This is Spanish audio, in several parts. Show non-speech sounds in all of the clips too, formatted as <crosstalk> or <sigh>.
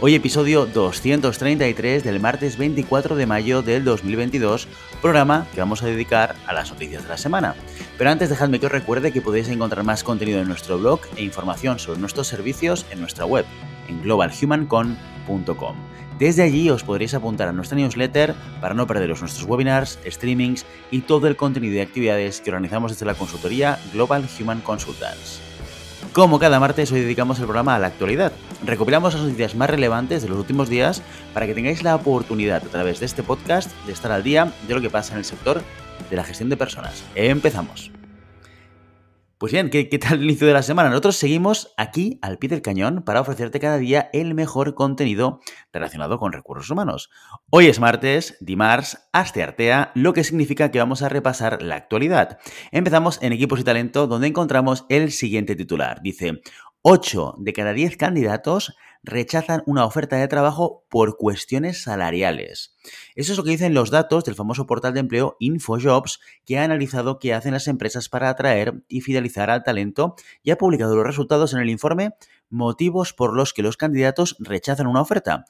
Hoy episodio 233 del martes 24 de mayo del 2022, programa que vamos a dedicar a las noticias de la semana. Pero antes dejadme que os recuerde que podéis encontrar más contenido en nuestro blog e información sobre nuestros servicios en nuestra web, en globalhumancon.com. Desde allí os podréis apuntar a nuestra newsletter para no perderos nuestros webinars, streamings y todo el contenido y actividades que organizamos desde la consultoría Global Human Consultants. Como cada martes, hoy dedicamos el programa a la actualidad. Recopilamos las noticias más relevantes de los últimos días para que tengáis la oportunidad a través de este podcast de estar al día de lo que pasa en el sector de la gestión de personas. Empezamos. Pues bien, ¿qué, tal el inicio de la semana? Nosotros seguimos aquí al pie del cañón para ofrecerte cada día el mejor contenido relacionado con recursos humanos. Hoy es martes, Dimars, Artea, lo que significa que vamos a repasar la actualidad. Empezamos en Equipos y Talento, donde encontramos el siguiente titular. Dice, 8 de cada 10 candidatos rechazan una oferta de trabajo por cuestiones salariales. Eso es lo que dicen los datos del famoso portal de empleo InfoJobs, que ha analizado qué hacen las empresas para atraer y fidelizar al talento y ha publicado los resultados en el informe Motivos por los que los candidatos rechazan una oferta.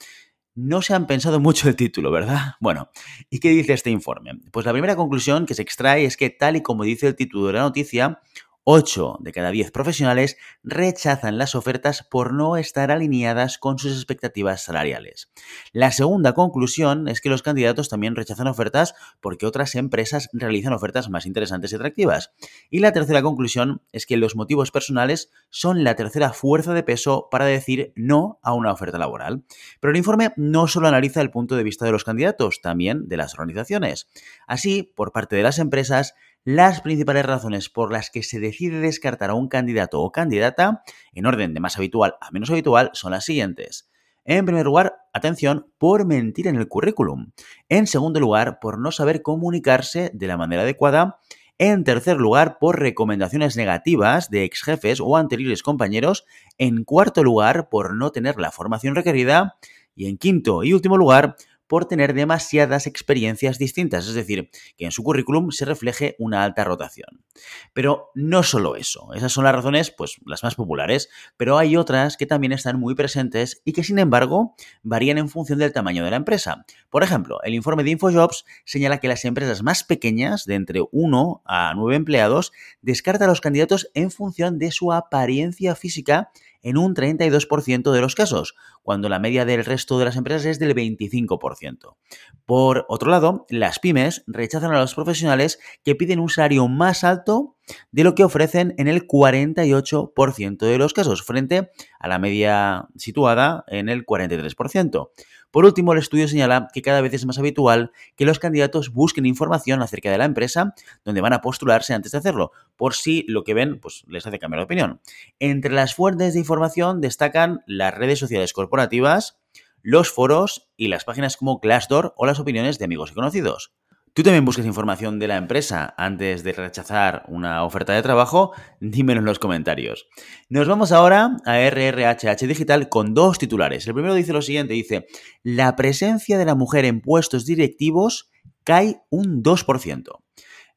No se han pensado mucho el título, ¿verdad? Bueno, ¿y qué dice este informe? Pues la primera conclusión que se extrae es que, tal y como dice el título de la noticia, 8 de cada 10 profesionales rechazan las ofertas por no estar alineadas con sus expectativas salariales. La segunda conclusión es que los candidatos también rechazan ofertas porque otras empresas realizan ofertas más interesantes y atractivas. Y la tercera conclusión es que los motivos personales son la tercera fuerza de peso para decir no a una oferta laboral. Pero el informe no solo analiza el punto de vista de los candidatos, también de las organizaciones. Así, por parte de las empresas, las principales razones por las que se decide descartar a un candidato o candidata, en orden de más habitual a menos habitual, son las siguientes. En primer lugar, atención, por mentir en el currículum. En segundo lugar, por no saber comunicarse de la manera adecuada. En tercer lugar, por recomendaciones negativas de ex jefes o anteriores compañeros. En cuarto lugar, por no tener la formación requerida. Y en quinto y último lugar, por tener demasiadas experiencias distintas, es decir, que en su currículum se refleje una alta rotación. Pero no solo eso, esas son las razones, pues las más populares, pero hay otras que también están muy presentes y que sin embargo varían en función del tamaño de la empresa. Por ejemplo, el informe de InfoJobs señala que las empresas más pequeñas, de entre 1 a 9 empleados, descartan a los candidatos en función de su apariencia física en un 32% de los casos, cuando la media del resto de las empresas es del 25%. Por otro lado, las pymes rechazan a los profesionales que piden un salario más alto de lo que ofrecen en el 48% de los casos, frente a la media situada en el 43%. Por último, el estudio señala que cada vez es más habitual que los candidatos busquen información acerca de la empresa donde van a postularse antes de hacerlo, por si lo que ven pues, les hace cambiar de opinión. Entre las fuentes de información destacan las redes sociales corporativas, los foros y las páginas como Glassdoor o las opiniones de amigos y conocidos. ¿Tú también buscas información de la empresa antes de rechazar una oferta de trabajo? Dímelo en los comentarios. Nos vamos ahora a RRHH Digital con dos titulares. El primero dice lo siguiente, dice, la presencia de la mujer en puestos directivos cae un 2%.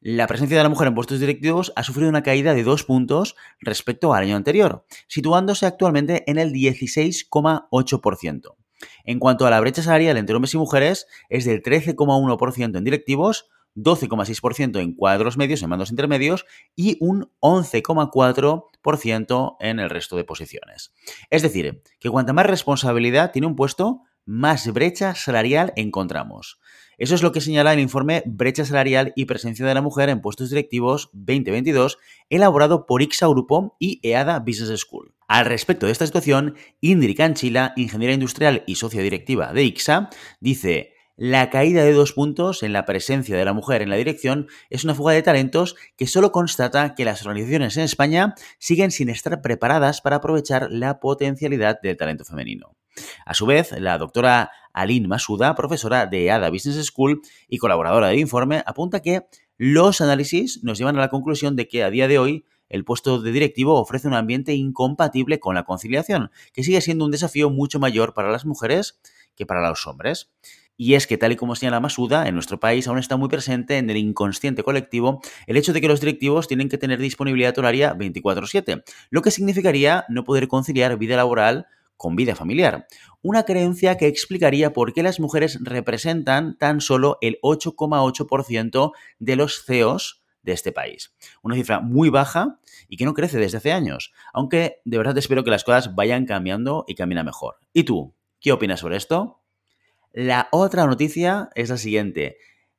La presencia de la mujer en puestos directivos ha sufrido una caída de dos puntos respecto al año anterior, situándose actualmente en el 16,8%. En cuanto a la brecha salarial entre hombres y mujeres, es del 13,1% en directivos, 12,6% en cuadros medios, en mandos intermedios y un 11,4% en el resto de posiciones. Es decir, que cuanta más responsabilidad tiene un puesto, más brecha salarial encontramos. Eso es lo que señala el informe Brecha Salarial y Presencia de la Mujer en Puestos Directivos 2022, elaborado por IXA Grupo y EADA Business School. Al respecto de esta situación, Indri Canchila, ingeniera industrial y socia directiva de IXA, dice, la caída de dos puntos en la presencia de la mujer en la dirección es una fuga de talentos que solo constata que las organizaciones en España siguen sin estar preparadas para aprovechar la potencialidad del talento femenino. A su vez, la doctora Aline Masuda, profesora de ADA Business School y colaboradora del informe, apunta que los análisis nos llevan a la conclusión de que a día de hoy el puesto de directivo ofrece un ambiente incompatible con la conciliación, que sigue siendo un desafío mucho mayor para las mujeres que para los hombres. Y es que, tal y como señala Masuda, en nuestro país aún está muy presente en el inconsciente colectivo el hecho de que los directivos tienen que tener disponibilidad horaria 24/7, lo que significaría no poder conciliar vida laboral con vida familiar. Una creencia que explicaría por qué las mujeres representan tan solo el 8,8% de los CEOs de este país. Una cifra muy baja y que no crece desde hace años, aunque de verdad espero que las cosas vayan cambiando y cambien a mejor. ¿Y tú? ¿Qué opinas sobre esto? La otra noticia es la siguiente.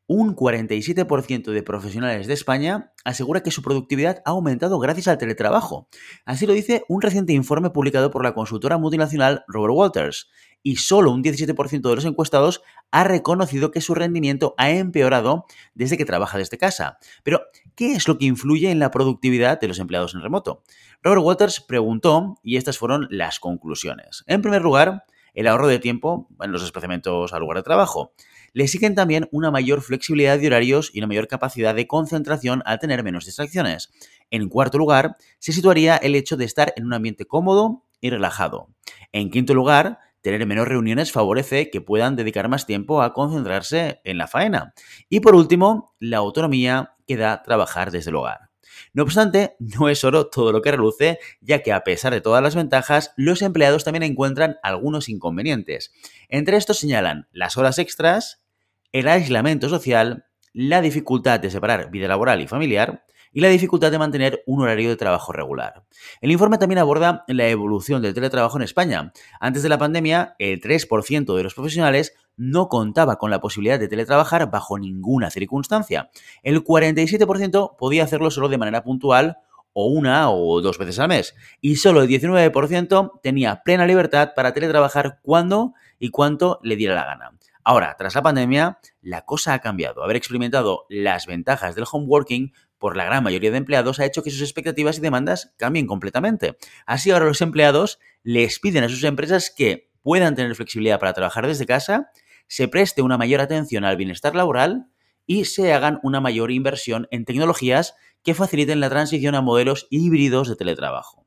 Un 47% de profesionales de España asegura que su productividad ha aumentado gracias al teletrabajo. Así lo dice un reciente informe publicado por la consultora multinacional Robert Walters. Y solo un 17% de los encuestados ha reconocido que su rendimiento ha empeorado desde que trabaja desde casa. Pero, ¿qué es lo que influye en la productividad de los empleados en remoto? Robert Walters preguntó y estas fueron las conclusiones. En primer lugar, el ahorro de tiempo en los desplazamientos al lugar de trabajo. Le siguen también una mayor flexibilidad de horarios y una mayor capacidad de concentración al tener menos distracciones. En cuarto lugar, se situaría el hecho de estar en un ambiente cómodo y relajado. En quinto lugar, tener menos reuniones favorece que puedan dedicar más tiempo a concentrarse en la faena. Y por último, la autonomía que da trabajar desde el hogar. No obstante, no es oro todo lo que reluce, ya que a pesar de todas las ventajas, los empleados también encuentran algunos inconvenientes. Entre estos señalan las horas extras, el aislamiento social, la dificultad de separar vida laboral y familiar, y la dificultad de mantener un horario de trabajo regular. El informe también aborda la evolución del teletrabajo en España. Antes de la pandemia, el 3% de los profesionales no contaba con la posibilidad de teletrabajar bajo ninguna circunstancia. El 47% podía hacerlo solo de manera puntual o una o dos veces al mes. Y solo el 19% tenía plena libertad para teletrabajar cuando y cuanto le diera la gana. Ahora, tras la pandemia, la cosa ha cambiado. Haber experimentado las ventajas del home working por la gran mayoría de empleados ha hecho que sus expectativas y demandas cambien completamente. Así ahora los empleados les piden a sus empresas que puedan tener flexibilidad para trabajar desde casa se preste una mayor atención al bienestar laboral y se hagan una mayor inversión en tecnologías que faciliten la transición a modelos híbridos de teletrabajo.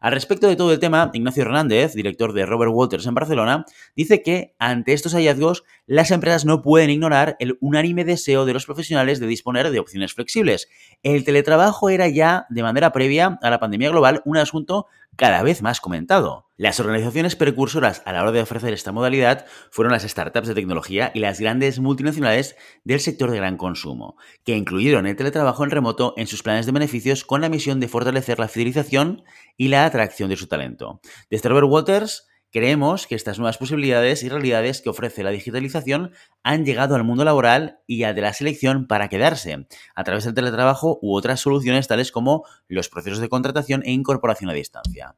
Al respecto de todo el tema, Ignacio Hernández, director de Robert Walters en Barcelona, dice que ante estos hallazgos las empresas no pueden ignorar el unánime deseo de los profesionales de disponer de opciones flexibles. El teletrabajo era ya, de manera previa a la pandemia global, un asunto cada vez más comentado. Las organizaciones precursoras a la hora de ofrecer esta modalidad fueron las startups de tecnología y las grandes multinacionales del sector de gran consumo, que incluyeron el teletrabajo en remoto en sus planes de beneficios con la misión de fortalecer la fidelización y la atracción de su talento. Desde Robert Waters Creemos que estas nuevas posibilidades y realidades que ofrece la digitalización han llegado al mundo laboral y al de la selección para quedarse, a través del teletrabajo u otras soluciones tales como los procesos de contratación e incorporación a distancia.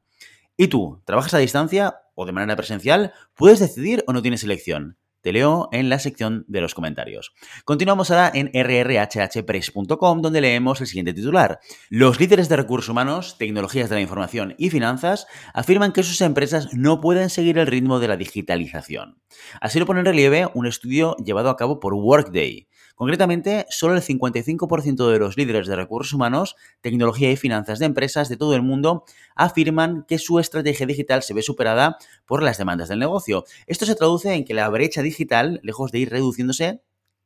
¿Y tú, trabajas a distancia o de manera presencial? ¿Puedes decidir o no tienes elección? Te leo en la sección de los comentarios. Continuamos ahora en rrhhpress.com donde leemos el siguiente titular. Los líderes de recursos humanos, tecnologías de la información y finanzas afirman que sus empresas no pueden seguir el ritmo de la digitalización. Así lo pone en relieve un estudio llevado a cabo por Workday. Concretamente, solo el 55% de los líderes de recursos humanos, tecnología y finanzas de empresas de todo el mundo afirman que su estrategia digital se ve superada por las demandas del negocio. Esto se traduce en que la brecha digital, lejos de ir reduciéndose,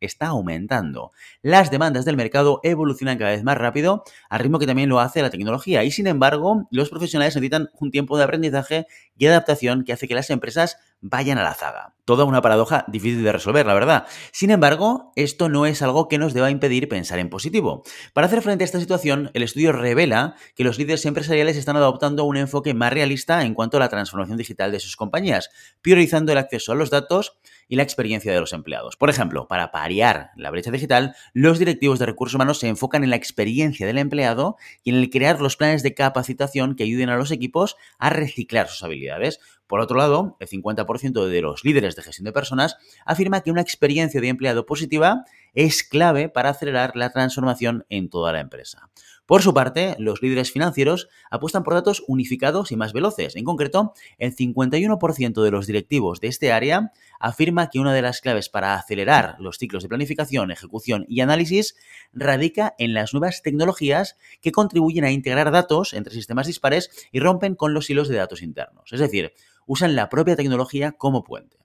está aumentando. Las demandas del mercado evolucionan cada vez más rápido, al ritmo que también lo hace la tecnología. Y sin embargo, los profesionales necesitan un tiempo de aprendizaje y adaptación que hace que las empresas vayan a la zaga. Toda una paradoja difícil de resolver, la verdad. Sin embargo, esto no es algo que nos deba impedir pensar en positivo. Para hacer frente a esta situación, el estudio revela que los líderes empresariales están adoptando un enfoque más realista en cuanto a la transformación digital de sus compañías, priorizando el acceso a los datos y la experiencia de los empleados. Por ejemplo, para pariar la brecha digital, los directivos de recursos humanos se enfocan en la experiencia del empleado y en el crear los planes de capacitación que ayuden a los equipos a reciclar sus habilidades. Por otro lado, el 50% de los líderes de gestión de personas afirma que una experiencia de empleado positiva es clave para acelerar la transformación en toda la empresa. Por su parte, los líderes financieros apuestan por datos unificados y más veloces. En concreto, el 51% de los directivos de este área afirma que una de las claves para acelerar los ciclos de planificación, ejecución y análisis radica en las nuevas tecnologías que contribuyen a integrar datos entre sistemas dispares y rompen con los hilos de datos internos. Es decir, usan la propia tecnología como puente.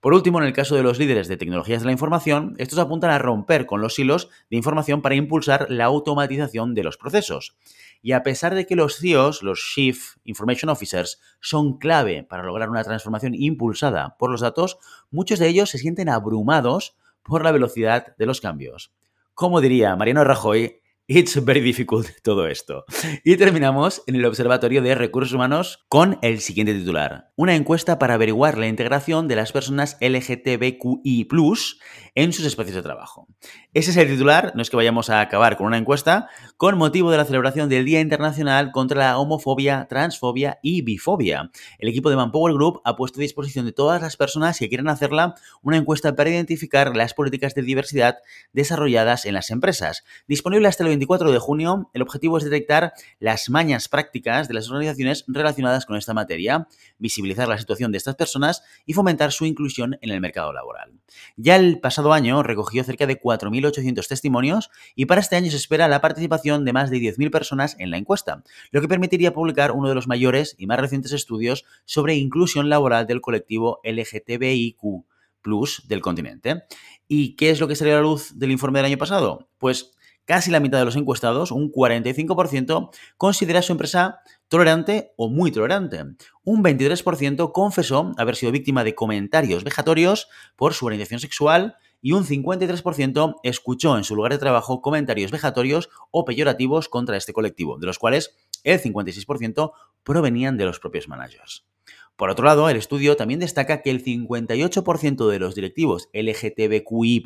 Por último, en el caso de los líderes de tecnologías de la información, estos apuntan a romper con los hilos de información para impulsar la automatización de los procesos. Y a pesar de que los CIOs, los Chief Information Officers, son clave para lograr una transformación impulsada por los datos, muchos de ellos se sienten abrumados por la velocidad de los cambios. Como diría Mariano Rajoy, It's very difficult <laughs> todo esto. Y terminamos en el Observatorio de Recursos Humanos con el siguiente titular. Una encuesta para averiguar la integración de las personas LGTBQI en sus espacios de trabajo. Ese es el titular, no es que vayamos a acabar con una encuesta, con motivo de la celebración del Día Internacional contra la Homofobia, Transfobia y Bifobia. El equipo de Manpower Group ha puesto a disposición de todas las personas que quieran hacerla una encuesta para identificar las políticas de diversidad desarrolladas en las empresas. Disponible hasta el 24 de junio, el objetivo es detectar las mañas prácticas de las organizaciones relacionadas con esta materia, visibilizar la situación de estas personas y fomentar su inclusión en el mercado laboral. Ya el pasado año recogió cerca de 4.800 testimonios y para este año se espera la participación de más de 10.000 personas en la encuesta, lo que permitiría publicar uno de los mayores y más recientes estudios sobre inclusión laboral del colectivo LGTBIQ del continente. ¿Y qué es lo que salió a la luz del informe del año pasado? Pues casi la mitad de los encuestados, un 45%, considera su empresa tolerante o muy tolerante. Un 23% confesó haber sido víctima de comentarios vejatorios por su orientación sexual y un 53% escuchó en su lugar de trabajo comentarios vejatorios o peyorativos contra este colectivo, de los cuales el 56% provenían de los propios managers. Por otro lado, el estudio también destaca que el 58% de los directivos LGTBQI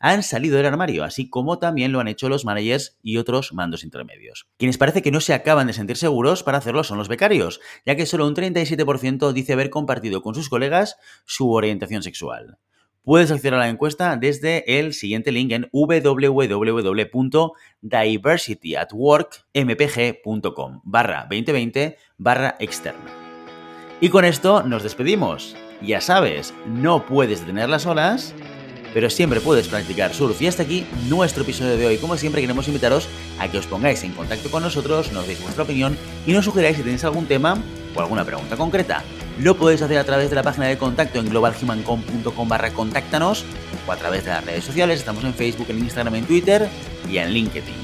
han salido del armario, así como también lo han hecho los managers y otros mandos intermedios. Quienes parece que no se acaban de sentir seguros para hacerlo son los becarios, ya que solo un 37% dice haber compartido con sus colegas su orientación sexual. Puedes acceder a la encuesta desde el siguiente link en www.diversityatworkmpg.com barra 2020 barra externa. Y con esto nos despedimos. Ya sabes, no puedes detener las olas, pero siempre puedes practicar surf. Y hasta aquí nuestro episodio de hoy. Como siempre, queremos invitaros a que os pongáis en contacto con nosotros, nos deis vuestra opinión y nos sugeráis si tenéis algún tema o alguna pregunta concreta. Lo podéis hacer a través de la página de contacto en globalhumancom.com barra contáctanos o a través de las redes sociales. Estamos en Facebook, en Instagram, en Twitter y en LinkedIn.